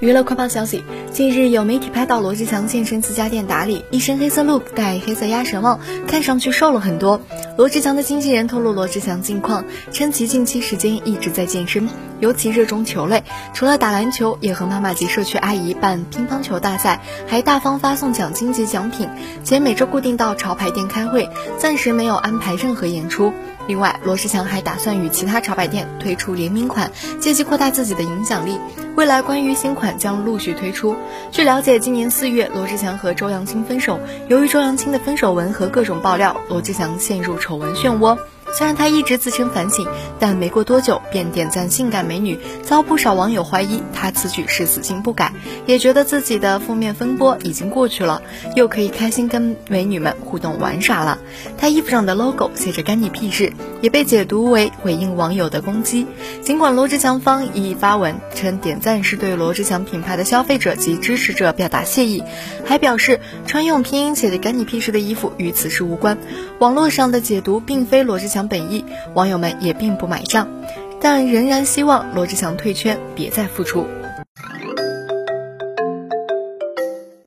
娱乐快报消息：近日有媒体拍到罗志祥健身自家店打理，一身黑色 look，戴黑色鸭舌帽，看上去瘦了很多。罗志祥的经纪人透露罗志祥近况，称其近期时间一直在健身，尤其热衷球类，除了打篮球，也和妈妈及社区阿姨办乒乓球大赛，还大方发送奖金及奖品，且每周固定到潮牌店开会，暂时没有安排任何演出。另外，罗志祥还打算与其他潮牌店推出联名款，借机扩大自己的影响力。未来关于新款将陆续推出。据了解，今年四月，罗志祥和周扬青分手，由于周扬青的分手文和各种爆料，罗志祥陷入丑闻漩涡。虽然他一直自称反省，但没过多久便点赞性感美女，遭不少网友怀疑他此举是死性不改，也觉得自己的负面风波已经过去了，又可以开心跟美女们互动玩耍了。他衣服上的 logo 写着“干你屁事”，也被解读为回应网友的攻击。尽管罗志祥方已发文称点赞是对罗志祥品牌的消费者及支持者表达谢意，还表示穿用拼音写的“干你屁事”的衣服与此事无关。网络上的解读并非罗志祥。本意，网友们也并不买账，但仍然希望罗志祥退圈，别再复出。